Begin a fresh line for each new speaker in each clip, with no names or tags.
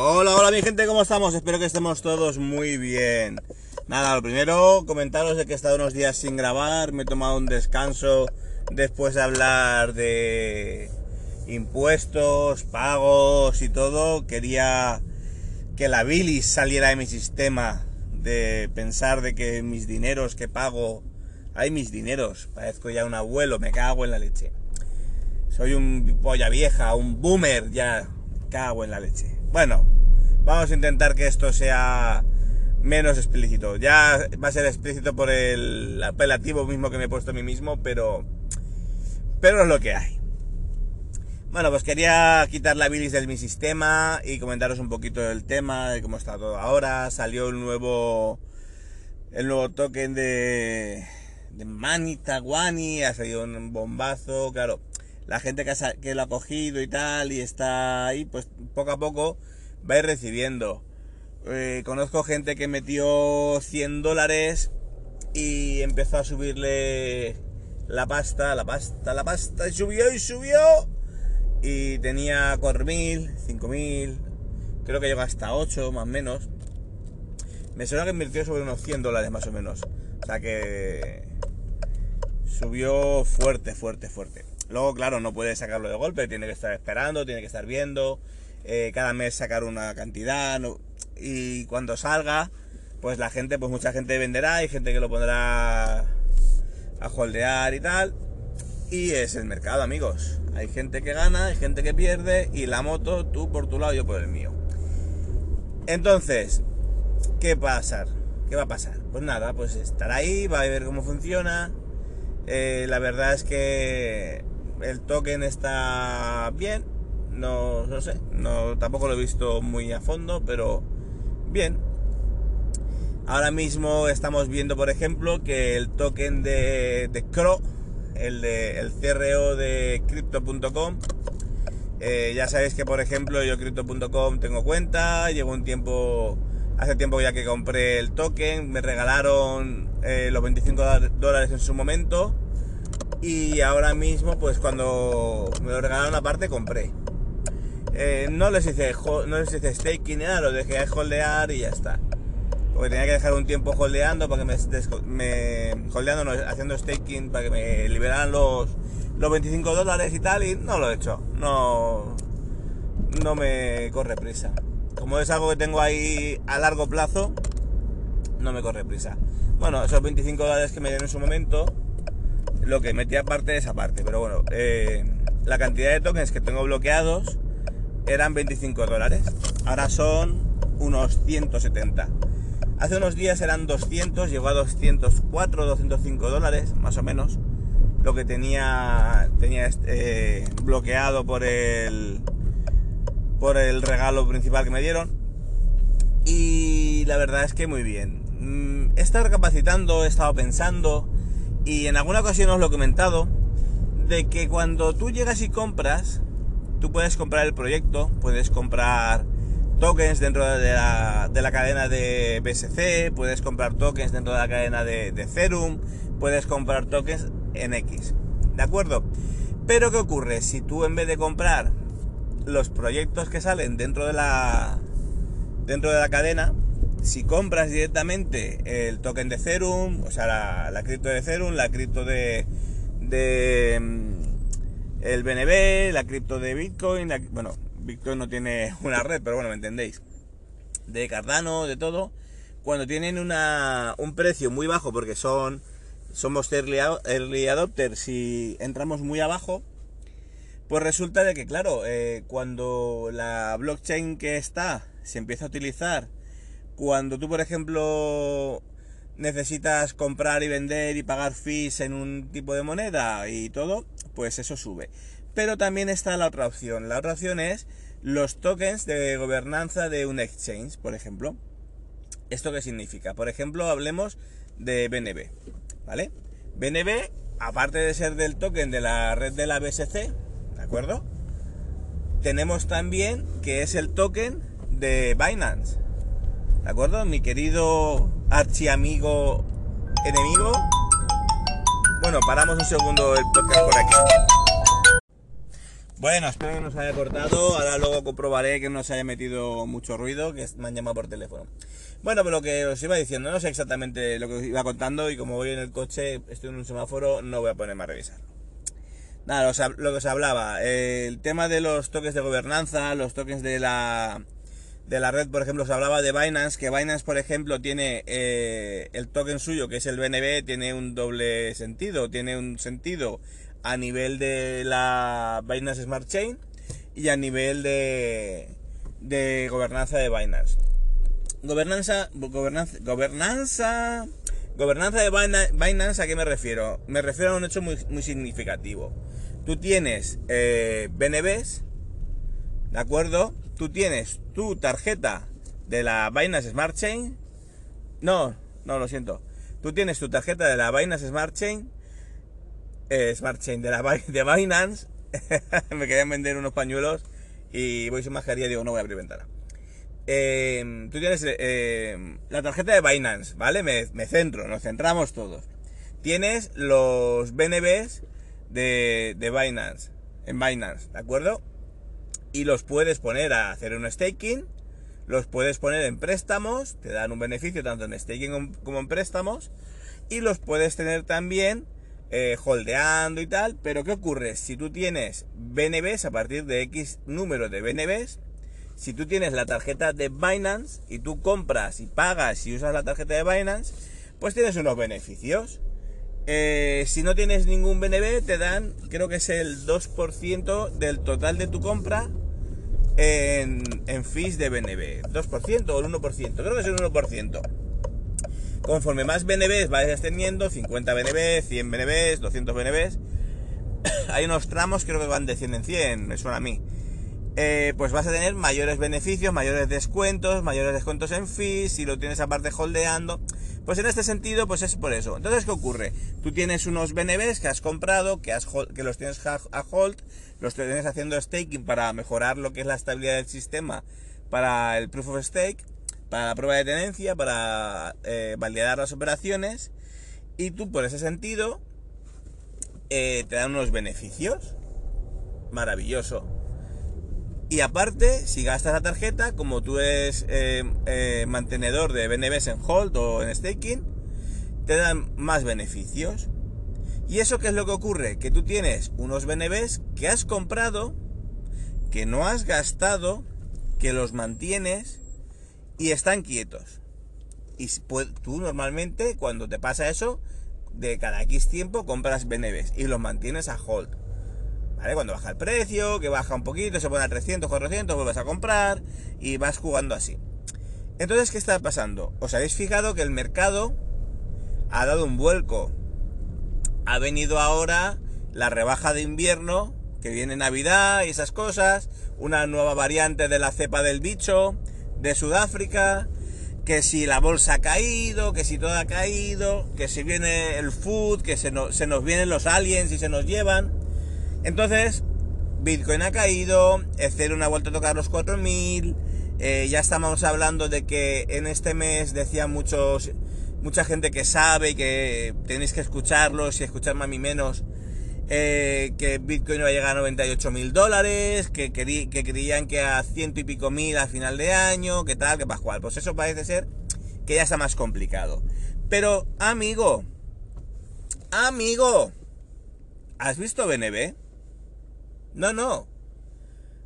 Hola, hola mi gente, ¿cómo estamos? Espero que estemos todos muy bien. Nada, lo primero, comentaros de que he estado unos días sin grabar, me he tomado un descanso después de hablar de impuestos, pagos y todo. Quería que la bilis saliera de mi sistema, de pensar de que mis dineros que pago, hay mis dineros, parezco ya un abuelo, me cago en la leche. Soy un polla vieja, un boomer, ya cago en la leche. Bueno, vamos a intentar que esto sea menos explícito. Ya va a ser explícito por el apelativo mismo que me he puesto a mí mismo, pero, pero es lo que hay. Bueno, pues quería quitar la bilis de mi sistema y comentaros un poquito del tema, de cómo está todo ahora. Salió el nuevo, el nuevo token de, de Manita Guani, ha salido un bombazo, claro la gente que, lo ha cogido y tal y está ahí, pues poco a poco va a ir recibiendo. Eh, conozco gente que metió 100 dólares y empezó a subirle la pasta, la pasta, la pasta, y subió y subió. Y tenía 4.000, 5.000, creo que llegó hasta 8 más o menos. Me suena que invirtió sobre unos 100 dólares más o menos. O sea que subió fuerte, fuerte, fuerte. Luego, claro, no puede sacarlo de golpe, tiene que estar esperando, tiene que estar viendo, eh, cada mes sacar una cantidad, y cuando salga, pues la gente, pues mucha gente venderá, hay gente que lo pondrá a holdear y tal, y es el mercado, amigos. Hay gente que gana, hay gente que pierde, y la moto, tú por tu lado, yo por el mío. Entonces, ¿qué va a pasar? ¿Qué va a pasar? Pues nada, pues estar ahí, va a ver cómo funciona. Eh, la verdad es que el token está bien, no, no sé, no, tampoco lo he visto muy a fondo, pero bien. Ahora mismo estamos viendo, por ejemplo, que el token de, de CRO, el, de, el CRO de Crypto.com, eh, ya sabéis que, por ejemplo, yo Crypto.com tengo cuenta, llevo un tiempo, hace tiempo ya que compré el token, me regalaron eh, los 25 dólares en su momento y ahora mismo pues cuando me lo regalaron aparte compré. Eh, no les hice no les hice staking nada, lo dejé holdear y ya está. Porque tenía que dejar un tiempo holdeando para que me, holdeando, haciendo staking para que me liberaran los, los 25 dólares y tal y no lo he hecho. No, no me corre prisa. Como es algo que tengo ahí a largo plazo, no me corre prisa. Bueno, esos 25 dólares que me dieron en su momento, lo que metí aparte de esa parte. Pero bueno, eh, la cantidad de tokens que tengo bloqueados eran 25 dólares. Ahora son unos 170. Hace unos días eran 200, llegó a 204, 205 dólares, más o menos. Lo que tenía, tenía eh, bloqueado por el, por el regalo principal que me dieron. Y la verdad es que muy bien. Mm, he estado recapacitando, he estado pensando y en alguna ocasión os lo he comentado, de que cuando tú llegas y compras, tú puedes comprar el proyecto, puedes comprar tokens dentro de la, de la cadena de BSC, puedes comprar tokens dentro de la cadena de, de puedes comprar tokens en X. ¿De acuerdo? Pero ¿qué ocurre? Si tú en vez de comprar los proyectos que salen dentro de la dentro de la cadena, si compras directamente el token de Ethereum, o sea, la, cripto de Ethereum, la cripto de, de mm, el BNB, la cripto de Bitcoin, bueno, Bitcoin no tiene una red, pero bueno, me entendéis, de Cardano, de todo, cuando tienen una, un precio muy bajo, porque son somos early, adopters y entramos muy abajo, pues resulta de que, claro, eh, cuando la blockchain que está se empieza a utilizar cuando tú, por ejemplo, necesitas comprar y vender y pagar fees en un tipo de moneda y todo, pues eso sube. Pero también está la otra opción. La otra opción es los tokens de gobernanza de un exchange, por ejemplo. ¿Esto qué significa? Por ejemplo, hablemos de BNB, ¿vale? BNB, aparte de ser del token de la red de la BSC, ¿de acuerdo? Tenemos también que es el token de Binance, ¿de acuerdo? Mi querido archiamigo enemigo. Bueno, paramos un segundo el podcast por aquí. Bueno, espero que no se haya cortado. Ahora luego comprobaré que no se haya metido mucho ruido, que me han llamado por teléfono. Bueno, pero lo que os iba diciendo, no sé exactamente lo que os iba contando y como voy en el coche, estoy en un semáforo, no voy a ponerme a revisar. Nada, lo que os hablaba, el tema de los toques de gobernanza, los toques de la, de la red, por ejemplo, os hablaba de Binance, que Binance, por ejemplo, tiene eh, el token suyo, que es el BNB, tiene un doble sentido, tiene un sentido a nivel de la Binance Smart Chain y a nivel de, de gobernanza de Binance. Gobernanza, gobernanza, gobernanza, gobernanza de Binance, ¿a qué me refiero? Me refiero a un hecho muy, muy significativo. Tú tienes eh, BNBs, ¿de acuerdo? Tú tienes tu tarjeta de la Binance Smart Chain. No, no, lo siento. Tú tienes tu tarjeta de la Binance Smart Chain eh, Smart Chain de, la, de Binance. me querían vender unos pañuelos y voy sin mascarilla y digo, no voy a abrir ventana. Eh, tú tienes eh, la tarjeta de Binance, ¿vale? Me, centro, nos centramos todos. Tienes los BNBs de, de Binance, en Binance, ¿de acuerdo? Y los puedes poner a hacer un staking, los puedes poner en préstamos, te dan un beneficio tanto en staking como en préstamos, y los puedes tener también eh, holdeando y tal, pero ¿qué ocurre? Si tú tienes BNBs a partir de X número de BNBs, si tú tienes la tarjeta de Binance y tú compras y pagas y usas la tarjeta de Binance, pues tienes unos beneficios. Eh, si no tienes ningún BNB, te dan, creo que es el 2% del total de tu compra en, en fees de BNB. 2% o el 1%, creo que es el 1%. Conforme más BNBs vayas teniendo, 50 BNBs, 100 BNBs, 200 BNBs, hay unos tramos creo que van de 100 en 100, me suena a mí. Eh, pues vas a tener mayores beneficios, mayores descuentos, mayores descuentos en fees, si lo tienes aparte holdeando. Pues en este sentido, pues es por eso. Entonces, ¿qué ocurre? Tú tienes unos BNBs que has comprado, que, has, que los tienes a hold, los tienes haciendo staking para mejorar lo que es la estabilidad del sistema para el proof of stake para la prueba de tenencia, para eh, validar las operaciones y tú por ese sentido eh, te dan unos beneficios. Maravilloso. Y aparte, si gastas la tarjeta, como tú eres eh, mantenedor de BNBs en hold o en staking, te dan más beneficios. ¿Y eso qué es lo que ocurre? Que tú tienes unos BNBs que has comprado, que no has gastado, que los mantienes y están quietos. Y tú normalmente cuando te pasa eso, de cada X tiempo compras BNBs y los mantienes a hold. Cuando baja el precio, que baja un poquito, se pone a 300, 400, vuelves a comprar y vas jugando así. Entonces, ¿qué está pasando? ¿Os habéis fijado que el mercado ha dado un vuelco? Ha venido ahora la rebaja de invierno, que viene Navidad y esas cosas, una nueva variante de la cepa del bicho, de Sudáfrica, que si la bolsa ha caído, que si todo ha caído, que si viene el food, que se, se nos vienen los aliens y se nos llevan. Entonces, Bitcoin ha caído, Ethereum ha vuelto a tocar los 4000, eh, ya estamos hablando de que en este mes decían muchos, mucha gente que sabe y que tenéis que escucharlos y escucharme a mí menos, eh, que Bitcoin iba a llegar a 98 mil dólares, que, que, creían que a ciento y pico mil a final de año, que tal, que pascual. Pues eso parece ser que ya está más complicado. Pero, amigo, amigo, ¿has visto BNB? No, no.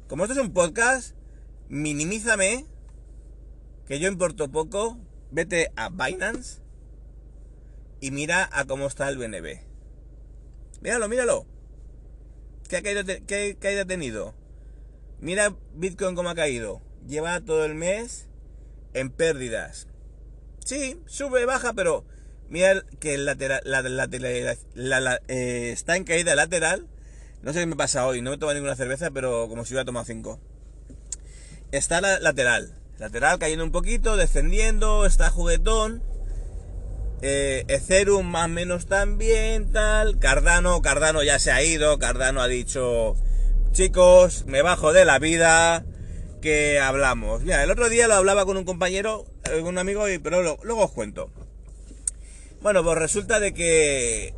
Como esto es un podcast, minimízame, que yo importo poco, vete a Binance y mira a cómo está el BNB. Míralo, míralo. ¿Qué caída, ha tenido? Mira Bitcoin cómo ha caído. Lleva todo el mes en pérdidas. Sí, sube, baja, pero mira que el lateral, la, eh, está en caída lateral. No sé qué me pasa hoy, no me tomo ninguna cerveza, pero como si hubiera tomado cinco. Está la lateral. Lateral cayendo un poquito, descendiendo, está juguetón. Eh, más o menos también, tal. Cardano, Cardano ya se ha ido. Cardano ha dicho, chicos, me bajo de la vida, que hablamos. Mira, el otro día lo hablaba con un compañero, con eh, un amigo, y, pero luego os cuento. Bueno, pues resulta de que...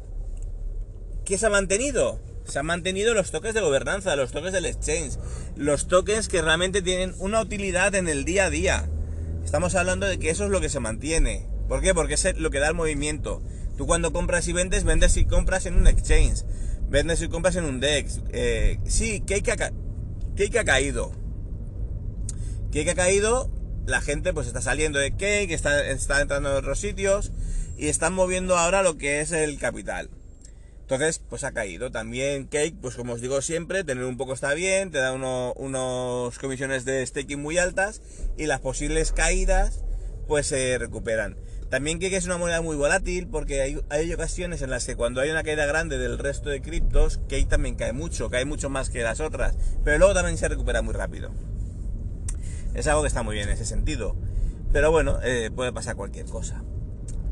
¿Qué se ha mantenido? Se han mantenido los toques de gobernanza, los toques del exchange, los tokens que realmente tienen una utilidad en el día a día. Estamos hablando de que eso es lo que se mantiene. ¿Por qué? Porque es lo que da el movimiento. Tú cuando compras y vendes, vendes y compras en un exchange. Vendes y compras en un DEX. Eh, sí, Cake ha, Cake ha caído. Cake ha caído, la gente pues está saliendo de Cake, está, está entrando en otros sitios y están moviendo ahora lo que es el capital. Entonces, pues ha caído. También Cake, pues como os digo siempre, tener un poco está bien, te da unos comisiones de staking muy altas y las posibles caídas pues se recuperan. También Cake es una moneda muy volátil porque hay, hay, ocasiones en las que cuando hay una caída grande del resto de criptos, Cake también cae mucho, cae mucho más que las otras, pero luego también se recupera muy rápido. Es algo que está muy bien en ese sentido. Pero bueno, eh, puede pasar cualquier cosa.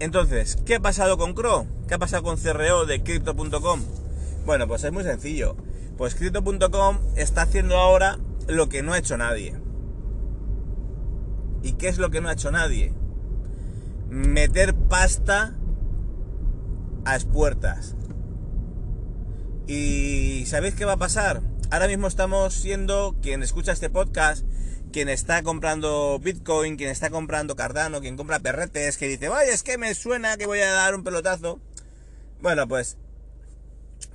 Entonces, ¿qué ha pasado con CRO? ¿Qué ha pasado con CRO de Crypto.com? Bueno, pues es muy sencillo. Pues Crypto.com está haciendo ahora lo que no ha hecho nadie. ¿Y qué es lo que no ha hecho nadie? Meter pasta a expuertas. ¿Y sabéis qué va a pasar? Ahora mismo estamos siendo quien escucha este podcast quien está comprando Bitcoin, quien está comprando Cardano, quien compra perretes, que dice, vaya, es que me suena que voy a dar un pelotazo. Bueno, pues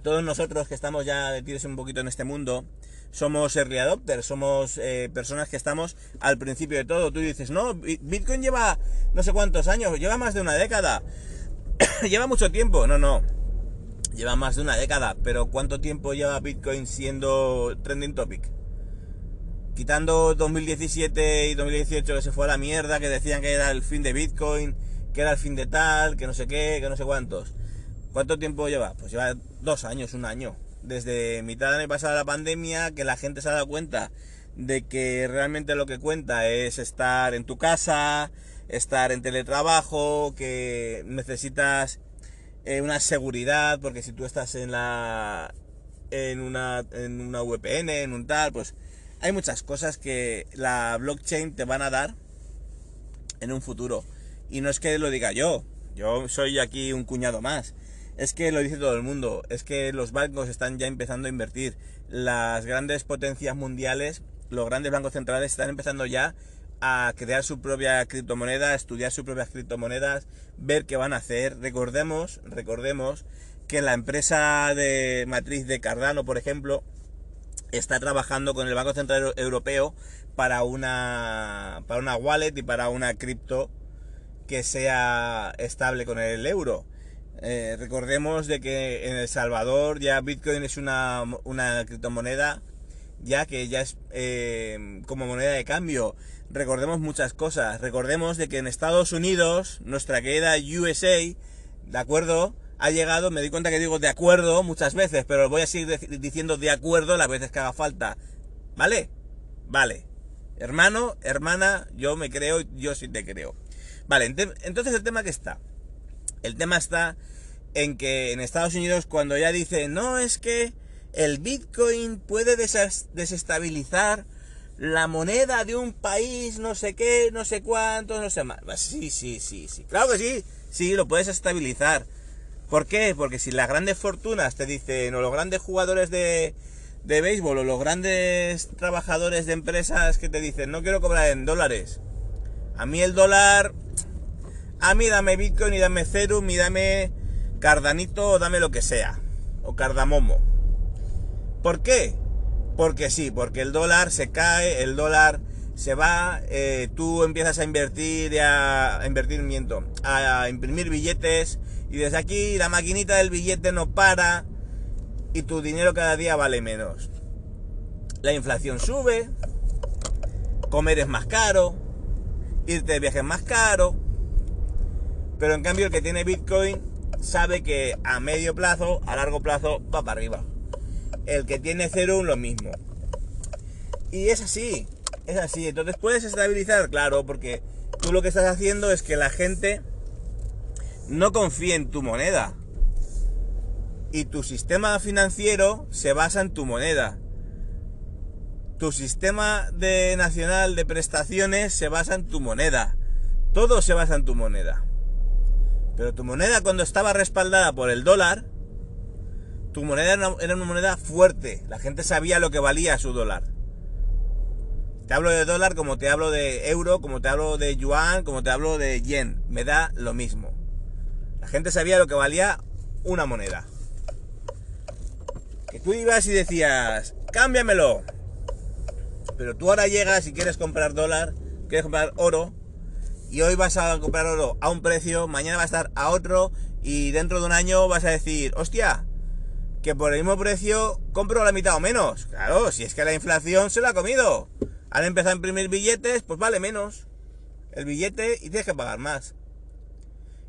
todos nosotros que estamos ya metidos un poquito en este mundo, somos early adopters, somos eh, personas que estamos al principio de todo. Tú dices, no, Bitcoin lleva no sé cuántos años, lleva más de una década, lleva mucho tiempo. No, no, lleva más de una década, pero ¿cuánto tiempo lleva Bitcoin siendo trending topic? Quitando 2017 y 2018 que se fue a la mierda, que decían que era el fin de Bitcoin, que era el fin de tal, que no sé qué, que no sé cuántos. ¿Cuánto tiempo lleva? Pues lleva dos años, un año. Desde mitad de año pasado la pandemia, que la gente se ha dado cuenta de que realmente lo que cuenta es estar en tu casa, estar en teletrabajo, que necesitas eh, una seguridad, porque si tú estás en la en una en una VPN, en un tal, pues hay muchas cosas que la blockchain te van a dar en un futuro. Y no es que lo diga yo, yo soy aquí un cuñado más. Es que lo dice todo el mundo, es que los bancos están ya empezando a invertir. Las grandes potencias mundiales, los grandes bancos centrales están empezando ya a crear su propia criptomoneda, a estudiar sus propias criptomonedas, ver qué van a hacer. Recordemos, recordemos que la empresa de matriz de Cardano, por ejemplo, está trabajando con el Banco Central Europeo para una, para una wallet y para una cripto que sea estable con el euro. Eh, recordemos de que en El Salvador ya Bitcoin es una, una criptomoneda ya que ya es eh, como moneda de cambio. Recordemos muchas cosas. Recordemos de que en Estados Unidos, nuestra querida USA, ¿de acuerdo? Ha llegado, me di cuenta que digo de acuerdo muchas veces, pero voy a seguir diciendo de acuerdo las veces que haga falta. ¿Vale? Vale. Hermano, hermana, yo me creo, yo sí te creo. Vale, entonces el tema que está. El tema está en que en Estados Unidos cuando ya dice, no, es que el Bitcoin puede desestabilizar la moneda de un país, no sé qué, no sé cuántos, no sé más. Sí, sí, sí, sí. Claro que sí, sí, lo puedes estabilizar. ¿Por qué? Porque si las grandes fortunas te dicen, o los grandes jugadores de, de béisbol, o los grandes trabajadores de empresas que te dicen, no quiero cobrar en dólares. A mí el dólar, a mí dame Bitcoin y dame Ethereum y dame Cardanito o dame lo que sea. O Cardamomo. ¿Por qué? Porque sí, porque el dólar se cae, el dólar se va, eh, tú empiezas a invertir, a, a invertir, miento, a imprimir billetes, y desde aquí la maquinita del billete no para y tu dinero cada día vale menos. La inflación sube, comer es más caro, irte de viaje es más caro, pero en cambio el que tiene Bitcoin sabe que a medio plazo, a largo plazo, va para arriba. el que tiene Ethereum lo mismo. Y es así, es así. Entonces puedes estabilizar, claro, porque tú lo que estás haciendo es que la gente no confíe en tu moneda. Y tu sistema financiero se basa en tu moneda. Tu sistema de nacional de prestaciones se basa en tu moneda. Todo se basa en tu moneda. Pero tu moneda cuando estaba respaldada por el dólar, tu moneda era una, moneda fuerte. La gente sabía lo que valía su dólar. Te hablo de dólar como te hablo de euro, como te hablo de yuan, como te hablo de yen. Me da lo mismo. La gente sabía lo que valía una moneda. Que tú ibas y decías, cámbiamelo. Pero tú ahora llegas y quieres comprar dólar, quieres comprar oro, y hoy vas a comprar oro a un precio, mañana va a estar a otro y dentro de un año vas a decir, hostia, que por el mismo precio compro la mitad o menos. Claro, si es que la inflación se lo ha comido. Han empezado a imprimir billetes, pues vale menos el billete y tienes que pagar más.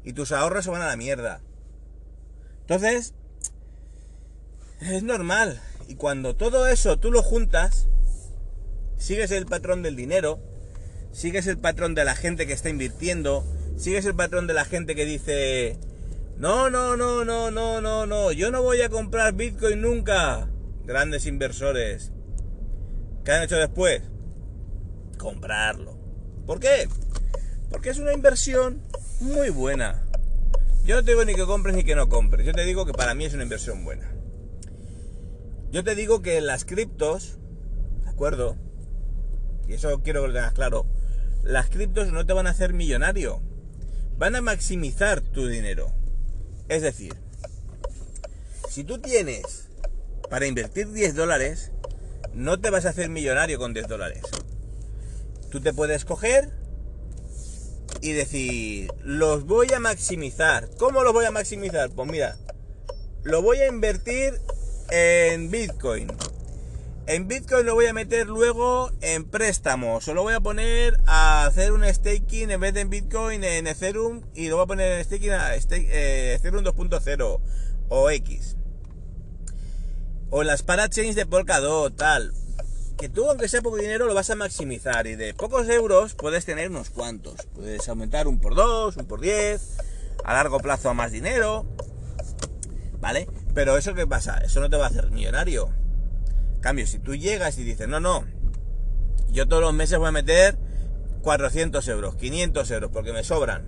Y tus ahorros se van a la mierda. Entonces, es normal. Y cuando todo eso tú lo juntas, sigues el patrón del dinero, sigues el patrón de la gente que está invirtiendo, sigues el patrón de la gente que dice, no, no, no, no, no, no, no, yo no voy a comprar Bitcoin nunca. Grandes inversores. ¿Qué han hecho después? Comprarlo. ¿Por qué? Porque es una inversión muy buena. Yo no te digo ni que compres ni que no compres. Yo te digo que para mí es una inversión buena. Yo te digo que las criptos, ¿de acuerdo? Y eso quiero que lo tengas claro las criptos no te van a hacer millonario. Van a maximizar tu dinero. Es decir, si tú tienes para invertir 10 dólares, no te vas a hacer millonario con 10 dólares. Tú te puedes coger y decir, los voy a maximizar. ¿Cómo los voy a maximizar? Pues mira, lo voy a invertir en Bitcoin. En Bitcoin lo voy a meter luego en préstamos. O lo voy a poner a hacer un staking en vez de en Bitcoin en Ethereum. Y lo voy a poner en staking a eh, Ethereum 2.0 o X. O las parachains de Polkadot, tal. Que tú, aunque sea poco dinero, lo vas a maximizar. Y de pocos euros puedes tener unos cuantos. Puedes aumentar un por dos, un por diez. A largo plazo a más dinero. ¿Vale? Pero eso qué pasa? Eso no te va a hacer millonario Cambio, si tú llegas y dices, no, no, yo todos los meses voy a meter 400 euros, 500 euros, porque me sobran.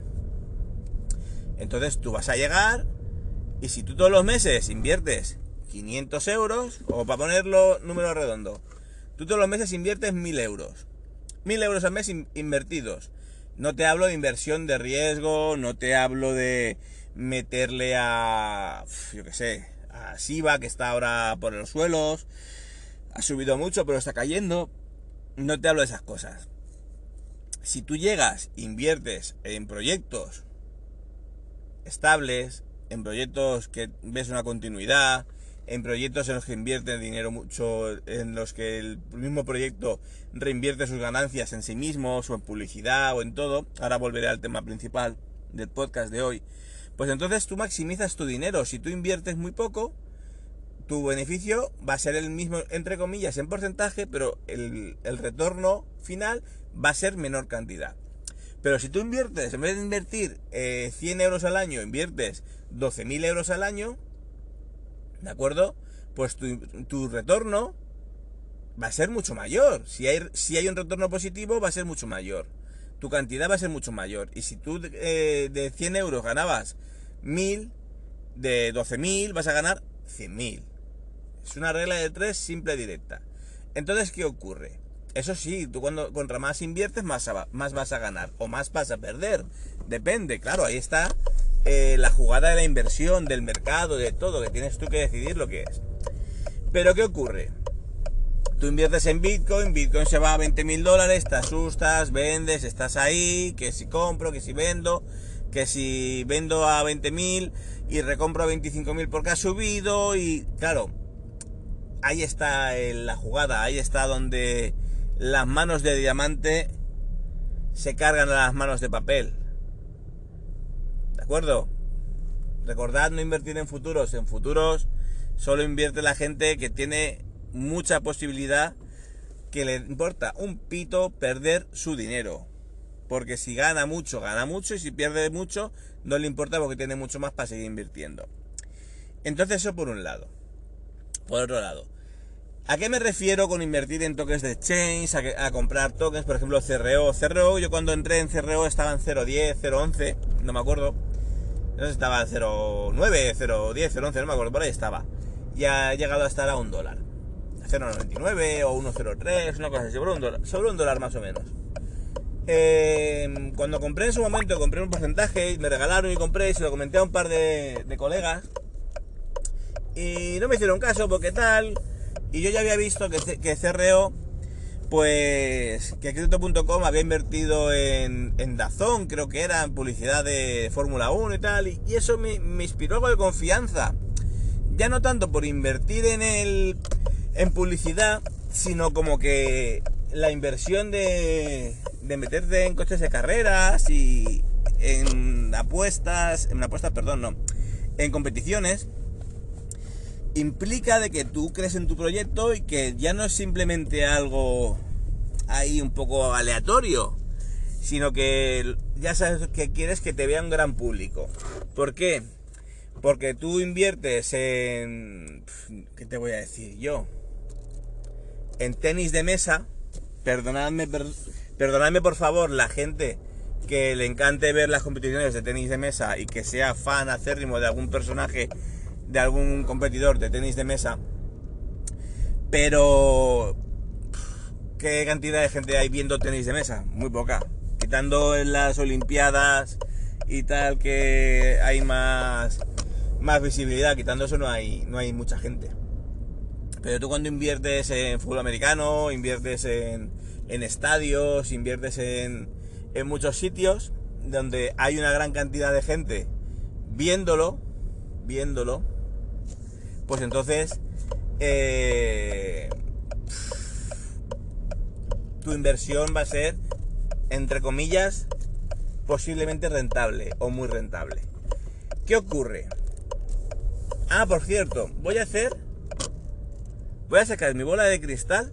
Entonces tú vas a llegar y si tú todos los meses inviertes 500 euros, o para ponerlo número redondo, tú todos los meses inviertes 1000 euros. 1000 euros al mes invertidos. No te hablo de inversión de riesgo, no te hablo de meterle a, yo qué sé, a Siva que está ahora por los suelos, ha subido mucho, pero está cayendo. No te hablo de esas cosas. Si tú llegas, inviertes en proyectos estables, en proyectos que ves una continuidad, en proyectos en los que invierten dinero mucho, en los que el mismo proyecto reinvierte sus ganancias en sí mismo, o en publicidad, o en todo. Ahora volveré al tema principal del podcast de hoy. Pues entonces tú maximizas tu dinero. Si tú inviertes muy poco, tu beneficio va a ser el mismo, entre comillas, en porcentaje, pero el, retorno final va a ser menor cantidad. Pero si tú inviertes, en vez de invertir 100 eh, euros al año, inviertes 12.000 euros al año, ¿de acuerdo? Pues tu, retorno va a ser mucho mayor. Si hay, si hay un retorno positivo, va a ser mucho mayor. Tu cantidad va a ser mucho mayor. Y si tú eh, de 100 euros ganabas 1.000, de 12.000 vas a ganar 100.000. Es una regla de tres simple y directa. Entonces, ¿qué ocurre? Eso sí, tú cuando contra más inviertes, más, más vas a ganar o más vas a perder. Depende, claro, ahí está eh, la jugada de la inversión, del mercado, de todo, que tienes tú que decidir lo que es. Pero ¿qué ocurre? Tú inviertes en Bitcoin, Bitcoin se va a 20 mil dólares, te asustas, vendes, estás ahí, que si compro, que si vendo, que si vendo a 20 mil y recompro a 25 mil porque ha subido y claro, ahí está la jugada, ahí está donde las manos de diamante se cargan a las manos de papel. ¿De acuerdo? Recordad no invertir en futuros, en futuros Solo invierte la gente que tiene mucha posibilidad que le importa un pito perder su dinero. Porque si gana mucho, gana mucho y si pierde mucho, no le importa porque tiene mucho más para seguir invirtiendo. Entonces eso por un lado. Por otro lado, ¿a qué me refiero con invertir en tokens de exchange, a, comprar tokens, por ejemplo CRO? CRO, yo cuando entré en CRO estaba en 0.10, 0.11, no me acuerdo. No sé, estaba en 0.9, 0.10, 0.11, no me acuerdo, por ahí estaba. Y ha llegado a estar a un dólar. 0.99 o 1.03, una cosa así, sobre un dólar, sobre un dólar más o menos. Eh, cuando compré en su momento, compré un porcentaje, me regalaron y compré, y se lo comenté a un par de, colegas. Y no me hicieron caso porque tal. Y yo ya había visto que, que pues, que Crypto.com había invertido en, Dazón, creo que era, en publicidad de Fórmula 1 y tal. Y, eso me, me inspiró algo de confianza. Ya no tanto por invertir en el en publicidad, sino como que la inversión de, de meterte en coches de carreras y en apuestas, en apuestas, perdón, no, en competiciones, implica de que tú crees en tu proyecto y que ya no es simplemente algo ahí un poco aleatorio, sino que ya sabes que quieres que te vea un gran público. ¿Por qué? Porque tú inviertes en... ¿Qué te voy a decir yo? en tenis de mesa, perdonadme, perdonadme por favor la gente que le encante ver las competiciones de tenis de mesa y que sea fan acérrimo de algún personaje, de algún competidor de tenis de mesa, pero ¿qué cantidad de gente hay viendo tenis de mesa? Muy poca. Quitando en las Olimpiadas y tal que hay más, más visibilidad, quitando eso no hay, no hay mucha gente. Pero tú cuando inviertes en fútbol americano, inviertes en, estadios, inviertes en, muchos sitios donde hay una gran cantidad de gente viéndolo, viéndolo, pues entonces eh, tu inversión va a ser, entre comillas, posiblemente rentable o muy rentable. ¿Qué ocurre? Ah, por cierto, voy a hacer Voy a sacar mi bola de cristal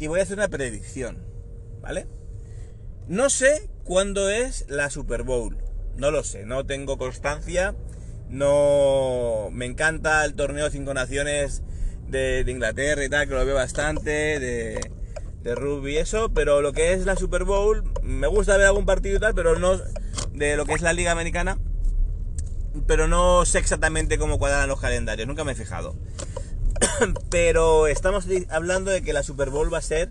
y voy a hacer una predicción, ¿vale? No sé cuándo es la Super Bowl, no lo sé, no tengo constancia, no me encanta el torneo cinco naciones de, Inglaterra y tal, que lo veo bastante, de, de rugby y eso, pero lo que es la Super Bowl, me gusta ver algún partido y tal, pero no de lo que es la Liga Americana, pero no sé exactamente cómo cuadran los calendarios, nunca me he fijado. pero estamos hablando de que la Super Bowl va a ser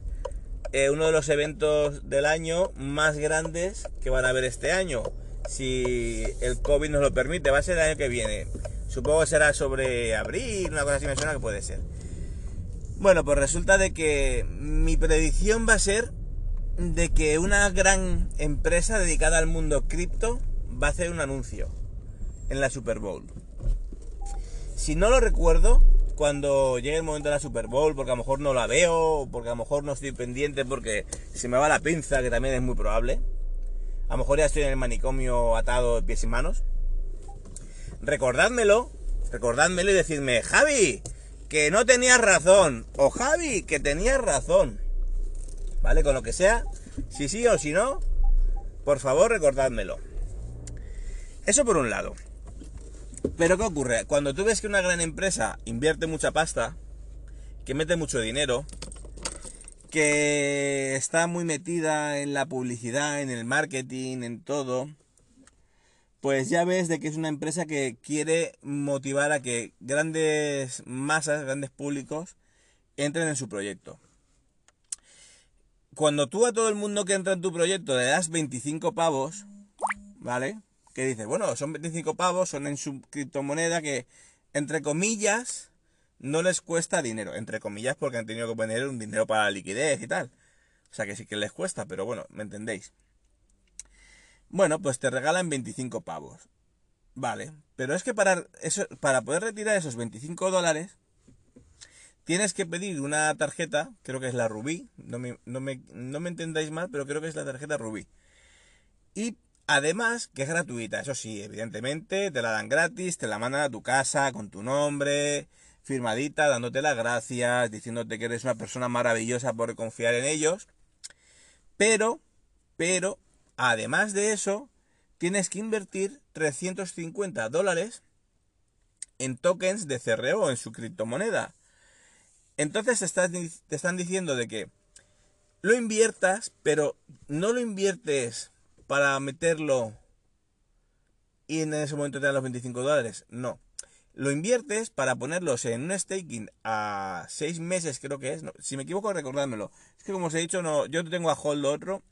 eh, uno de los eventos del año más grandes que van a haber este año. Si el COVID nos lo permite, va a ser el año que viene. Supongo que será sobre abril, una cosa así me suena que puede ser. Bueno, pues resulta de que mi predicción va a ser de que una gran empresa dedicada al mundo cripto va a hacer un anuncio en la Super Bowl. Si no lo recuerdo, cuando llegue el momento de la Super Bowl, porque a lo mejor no la veo, porque a lo mejor no estoy pendiente, porque se me va la pinza, que también es muy probable. A lo mejor ya estoy en el manicomio atado de pies y manos. Recordádmelo, recordádmelo y decidme, Javi, que no tenías razón, o Javi, que tenías razón. ¿Vale? Con lo que sea, si sí o si no, por favor recordádmelo. Eso por un lado. Pero ¿qué ocurre? Cuando tú ves que una gran empresa invierte mucha pasta, que mete mucho dinero, que está muy metida en la publicidad, en el marketing, en todo, pues ya ves de que es una empresa que quiere motivar a que grandes masas, grandes públicos, entren en su proyecto. Cuando tú a todo el mundo que entra en tu proyecto le das 25 pavos, ¿vale? que dice, bueno, son 25 pavos, son en su criptomoneda que, entre comillas, no les cuesta dinero. Entre comillas, porque han tenido que poner un dinero para la liquidez y tal. O sea que sí que les cuesta, pero bueno, me entendéis. Bueno, pues te regalan 25 pavos. Vale, pero es que para, eso, para poder retirar esos 25 dólares, tienes que pedir una tarjeta, creo que es la Rubí, no me, no me, no me entendáis mal, pero creo que es la tarjeta Rubí. Y Además, que es gratuita, eso sí, evidentemente, te la dan gratis, te la mandan a tu casa con tu nombre, firmadita, dándote las gracias, diciéndote que eres una persona maravillosa por confiar en ellos. Pero, pero, además de eso, tienes que invertir 350 dólares en tokens de CRO, en su criptomoneda. Entonces te, están diciendo de que lo inviertas, pero no lo inviertes para meterlo y en ese momento te dan los 25 dólares. No. Lo inviertes para ponerlos en un staking a 6 meses, creo que es. si me equivoco, recordádmelo. Es que como os he dicho, no, yo tengo a hold otro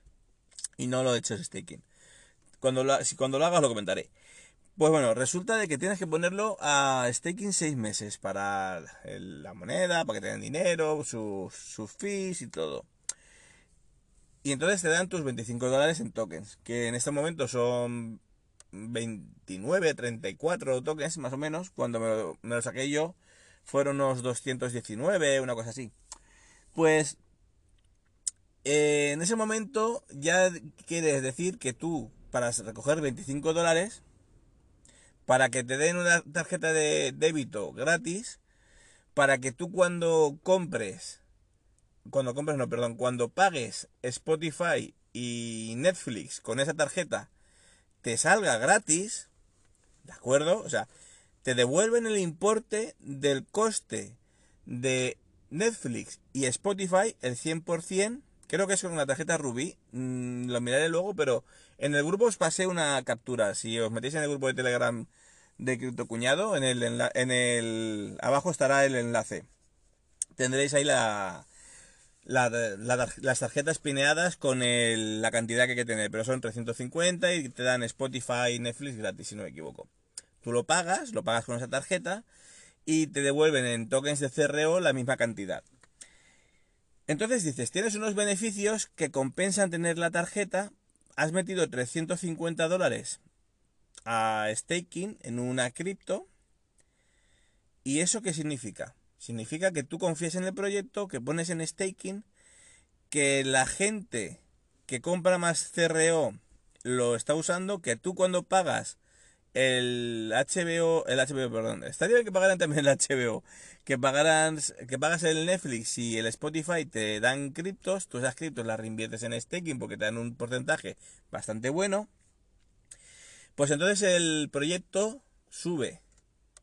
y no lo he hecho staking. Cuando lo, si cuando lo hagas lo comentaré. Pues bueno, resulta de que tienes que ponerlo a staking 6 meses para la moneda, para que te den dinero, sus, sus fees y todo. Y entonces te dan tus 25 dólares en tokens, que en este momento son 29, 34 tokens más o menos. Cuando me, me lo saqué yo fueron unos 219, una cosa así. Pues eh, en ese momento ya quieres decir que tú, para recoger 25 dólares, para que te den una tarjeta de débito gratis, para que tú cuando compres, cuando compres, no, perdón, cuando pagues Spotify y Netflix con esa tarjeta, te salga gratis, ¿de acuerdo? O sea, te devuelven el importe del coste de Netflix y Spotify el 100%, creo que es con una tarjeta Ruby, mm, lo miraré luego, pero en el grupo os pasé una captura. Si os metéis en el grupo de Telegram de CryptoCuñado, en el, en el abajo estará el enlace. Tendréis ahí la, las tarjetas pineadas con la cantidad que hay que tener, pero son 350 y te dan Spotify y Netflix gratis, si no me equivoco. Tú lo pagas, lo pagas con esa tarjeta y te devuelven en tokens de CRO la misma cantidad. Entonces dices, tienes unos beneficios que compensan tener la tarjeta has metido 350 dólares a staking en una cripto. ¿Y eso qué significa? Significa que tú confías en el proyecto, que pones en staking, que la gente que compra más CRO lo está usando, que tú cuando pagas el HBO, el HBO, perdón, estaría bien que pagaran también el HBO, que pagaran, que pagas el Netflix y el Spotify te dan criptos, tú esas criptos las reinviertes en staking porque te dan un porcentaje bastante bueno, pues entonces el proyecto sube,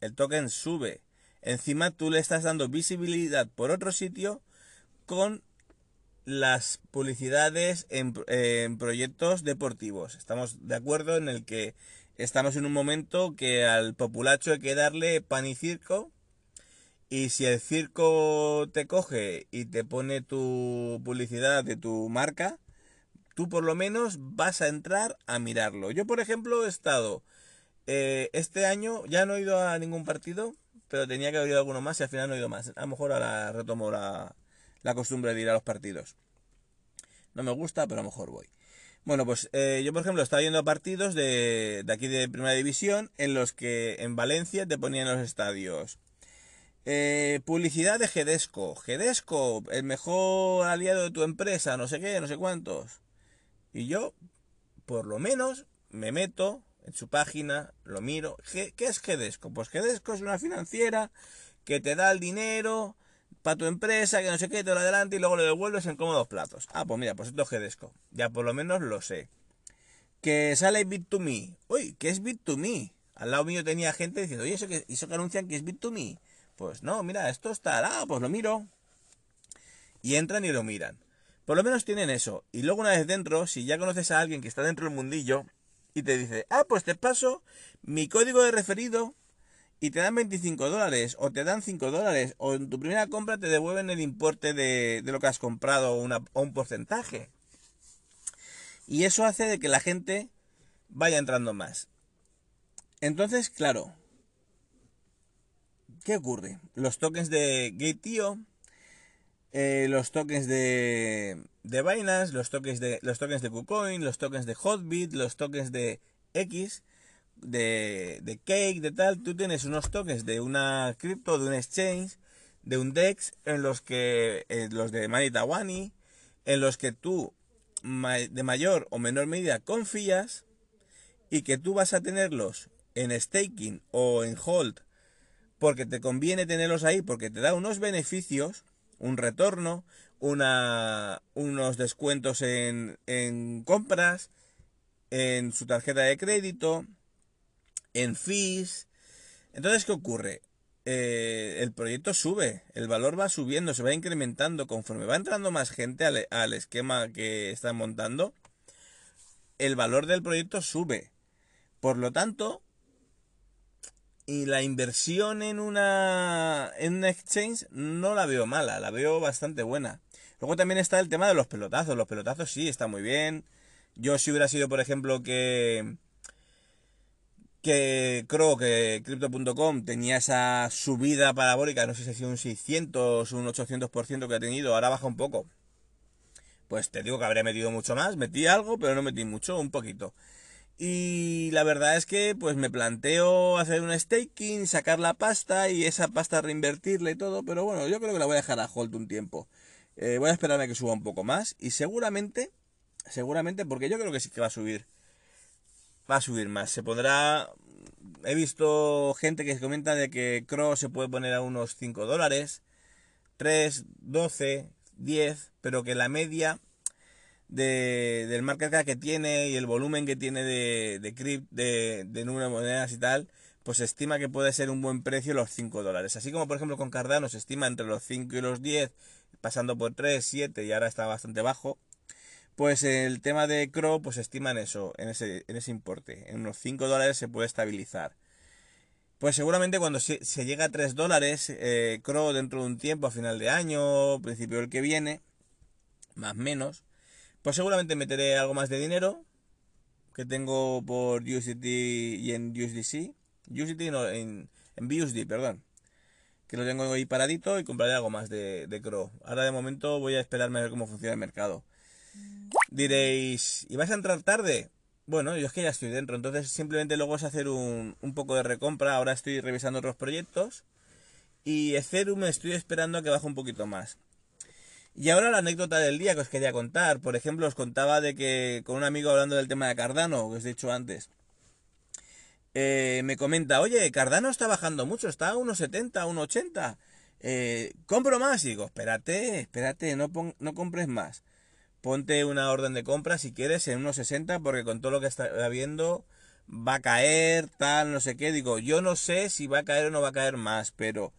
el token sube, encima tú le estás dando visibilidad por otro sitio con las publicidades en, en proyectos deportivos. Estamos de acuerdo en el que estamos en un momento que al populacho hay que darle pan y circo. Y si el circo te coge y te pone tu publicidad de tu marca, tú por lo menos vas a entrar a mirarlo. Yo, por ejemplo, he estado eh, este año, ya no he ido a ningún partido, pero tenía que haber ido alguno más y al final no he ido más. A lo mejor ahora retomo la, la costumbre de ir a los partidos. No me gusta, pero a lo mejor voy. Bueno, pues eh, yo por ejemplo estaba yendo a partidos de, de, aquí de Primera División en los que en Valencia te ponían los estadios. Eh, publicidad de Gedesco. Gedesco, el mejor aliado de tu empresa, no sé qué, no sé cuántos. Y yo, por lo menos, me meto en su página, lo miro. ¿Qué, es Gedesco? Pues Gedesco es una financiera que te da el dinero para tu empresa, que no sé qué, te lo adelante y luego lo devuelves en cómodos platos. Ah, pues mira, pues esto es Gedesco. Ya por lo menos lo sé. Que sale Bit2Me. Uy, ¿qué es Bit2Me? Al lado mío tenía gente diciendo, oye, ¿eso que, eso que anuncian que es Bit2Me? Pues no, mira, esto está, ah, pues lo miro. Y entran y lo miran. Por lo menos tienen eso. Y luego una vez dentro, si ya conoces a alguien que está dentro del mundillo y te dice, ah, pues te paso mi código de referido y te dan 25 dólares o te dan 5 dólares o en tu primera compra te devuelven el importe de, lo que has comprado o, un porcentaje. Y eso hace de que la gente vaya entrando más. Entonces, claro, ¿qué ocurre? Los tokens de Gateio, eh, los tokens de, de Binance, los tokens de, los tokens de KuCoin, los tokens de Hotbit, los tokens de X, de, de Cake, de tal, tú tienes unos tokens de una cripto, de un exchange, de un DEX, en los que, los de Manitawani, en los que tú de mayor o menor medida confías, y que tú vas a tenerlos en staking o en hold porque te conviene tenerlos ahí, porque te da unos beneficios, un retorno, una, unos descuentos en, en compras, en su tarjeta de crédito, en fees. Entonces, ¿qué ocurre? Eh, el proyecto sube, el valor va subiendo, se va incrementando conforme va entrando más gente al, al esquema que están montando. El valor del proyecto sube. Por lo tanto, y la inversión en una, en una exchange no la veo mala, la veo bastante buena. Luego también está el tema de los pelotazos. Los pelotazos sí, está muy bien. Yo si hubiera sido, por ejemplo, que que creo que Crypto.com tenía esa subida parabólica, no sé si ha sido un 600 o un 800% que ha tenido, ahora baja un poco. Pues te digo que habría metido mucho más, metí algo, pero no metí mucho, un poquito. Y la verdad es que pues me planteo hacer un staking, sacar la pasta y esa pasta reinvertirla y todo, pero bueno, yo creo que la voy a dejar a hold un tiempo. Eh, voy a esperarme a que suba un poco más y seguramente, seguramente, porque yo creo que sí que va a subir va a subir más. Se podrá... He visto gente que comenta de que Cross se puede poner a unos 5 dólares, 3, 12, 10, pero que la media de, del market cap que tiene y el volumen que tiene de, de, de, de número de monedas y tal, pues se estima que puede ser un buen precio los 5 dólares. Así como por ejemplo con Cardano se estima entre los 5 y los 10, pasando por 3, 7 y ahora está bastante bajo. Pues el tema de Crow, pues estiman eso, en ese, en ese importe. En unos 5 dólares se puede estabilizar. Pues seguramente cuando se, llega a 3 dólares, eh, Crow dentro de un tiempo, a final de año, principio del que viene, más menos, pues seguramente meteré algo más de dinero que tengo por USDT y en USDC. USDT no, en, en BUSD, perdón. Que lo tengo ahí paradito y compraré algo más de, de Crow. Ahora de momento voy a esperarme a ver cómo funciona el mercado. Diréis, ¿y vas a entrar tarde? Bueno, yo es que ya estoy dentro, entonces simplemente luego es hacer un, un poco de recompra. Ahora estoy revisando otros proyectos. Y Ethereum estoy esperando a que baje un poquito más. Y ahora la anécdota del día que os quería contar. Por ejemplo, os contaba de que con un amigo hablando del tema de Cardano, que os he dicho antes, eh, me comenta, oye, Cardano está bajando mucho, está a 1,70, 1,80. Eh, ¿Compro más? Y digo, espérate, espérate, no, no compres más ponte una orden de compra si quieres en unos 60 porque con todo lo que está habiendo va a caer, tal, no sé qué. Digo, yo no sé si va a caer o no va a caer más, pero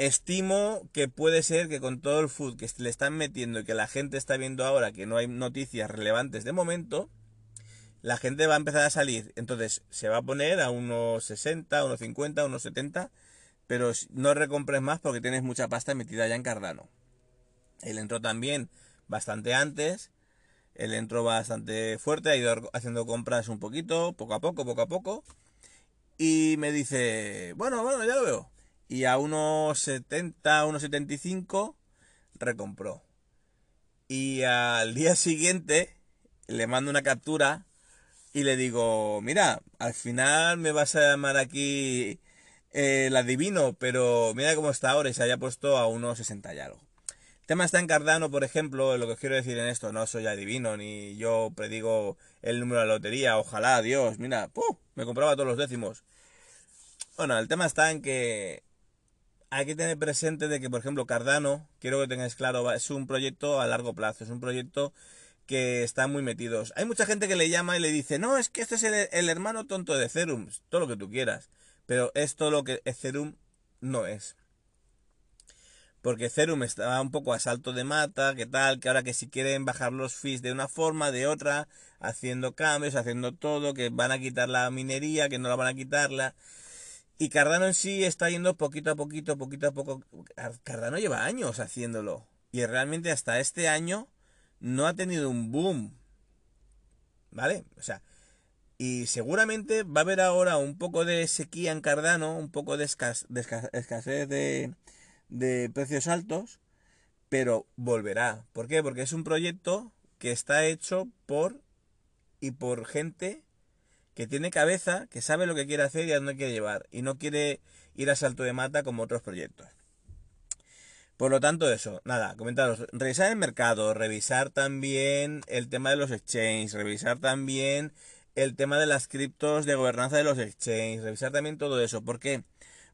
estimo que puede ser que con todo el food que le están metiendo y que la gente está viendo ahora que no hay noticias relevantes de momento, la gente va a empezar a salir. Entonces se va a poner a unos 60, unos 50, unos 70, pero no recompres más porque tienes mucha pasta metida ya en Cardano. Él entró también bastante antes. Él entró bastante fuerte, ha ido haciendo compras un poquito, poco a poco, poco a poco. Y me dice, bueno, bueno, ya lo veo. Y a unos 70, unos 75 recompró. Y al día siguiente le mando una captura y le digo, mira, al final me vas a llamar aquí eh, el adivino, pero mira cómo está ahora y se haya puesto a unos 60 y algo tema está en Cardano, por ejemplo, lo que quiero decir en esto, no soy adivino, ni yo predigo el número de la lotería, ojalá, Dios, mira, me compraba todos los décimos. Bueno, el tema está en que hay que tener presente de que, por ejemplo, Cardano, quiero que tengáis claro, es un proyecto a largo plazo, es un proyecto que está muy metidos. Hay mucha gente que le llama y le dice, no, es que este es el, el hermano tonto de Ethereum, todo lo que tú quieras, pero es todo lo que Ethereum no es porque Ethereum estaba un poco a salto de mata, que tal, que ahora que si quieren bajar los fees de una forma, de otra, haciendo cambios, haciendo todo, que van a quitar la minería, que no la van a quitarla. Y Cardano en sí está yendo poquito a poquito, poquito a poco. Cardano lleva años haciéndolo. Y realmente hasta este año no ha tenido un boom. ¿Vale? O sea, y seguramente va a haber ahora un poco de sequía en Cardano, un poco de, escasez de, de precios altos, pero volverá. ¿Por qué? Porque es un proyecto que está hecho por y por gente que tiene cabeza, que sabe lo que quiere hacer y a dónde quiere llevar, y no quiere ir a salto de mata como otros proyectos. Por lo tanto, eso, nada, comentaros, revisar el mercado, revisar también el tema de los exchanges, revisar también el tema de las criptos, de gobernanza de los exchanges, revisar también todo eso. ¿Por qué?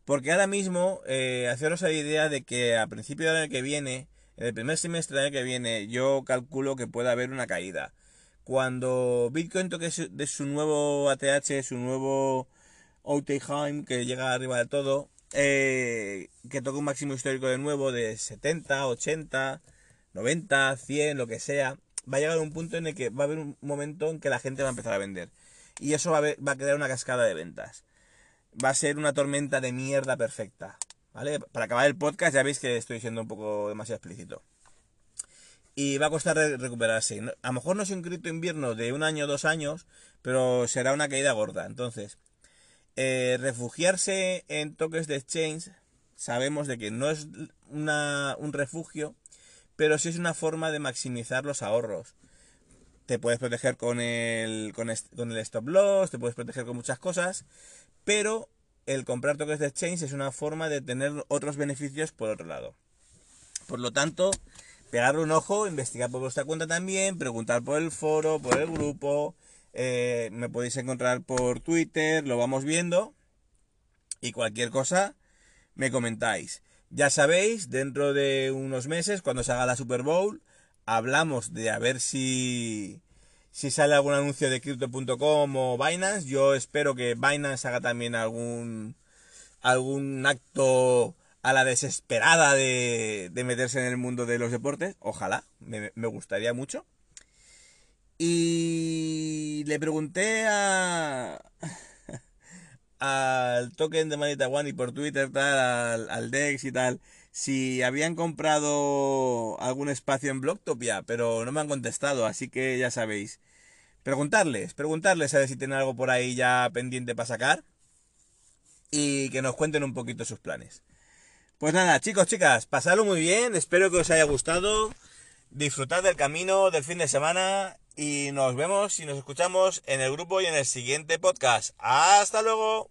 Porque ahora mismo, eh, haceros la idea de que a principio del año que viene, en el primer semestre del año que viene, yo calculo que puede haber una caída. Cuando Bitcoin toque de su nuevo ATH, su nuevo Outheim, que llega arriba de todo, eh, que toque un máximo histórico de nuevo de 70, 80, 90, 100, lo que sea, va a llegar un punto en el que va a haber un momento en que la gente va a empezar a vender. Y eso va a, va a crear una cascada de ventas. Va a ser una tormenta de mierda perfecta. ¿Vale? Para acabar el podcast ya veis que estoy siendo un poco demasiado explícito. Y va a costar recuperarse. A lo mejor no es un cripto invierno de un año o dos años, pero será una caída gorda. Entonces, eh, refugiarse en toques de exchange, sabemos de que no es una, un refugio, pero sí es una forma de maximizar los ahorros. Te puedes proteger con el, con, el stop loss, te puedes proteger con muchas cosas, pero el comprar toques de exchange es una forma de tener otros beneficios por otro lado. Por lo tanto, pegarle un ojo, investigar por vuestra cuenta también, preguntar por el foro, por el grupo, eh, me podéis encontrar por Twitter, lo vamos viendo y cualquier cosa me comentáis. Ya sabéis, dentro de unos meses, cuando se haga la Super Bowl, hablamos de a ver si, si sale algún anuncio de Crypto.com o Binance. Yo espero que Binance haga también algún, algún acto a la desesperada de, meterse en el mundo de los deportes. Ojalá, me, me gustaría mucho. Y le pregunté a al token de Manita One y por Twitter tal, al, Dex y tal, si habían comprado algún espacio en Blocktopia, pero no me han contestado, así que ya sabéis. Preguntarles, preguntarles a ver si tienen algo por ahí ya pendiente para sacar y que nos cuenten un poquito sus planes. Pues nada, chicos, chicas, pasadlo muy bien, espero que os haya gustado, disfrutad del camino del fin de semana y nos vemos y nos escuchamos en el grupo y en el siguiente podcast. Hasta luego.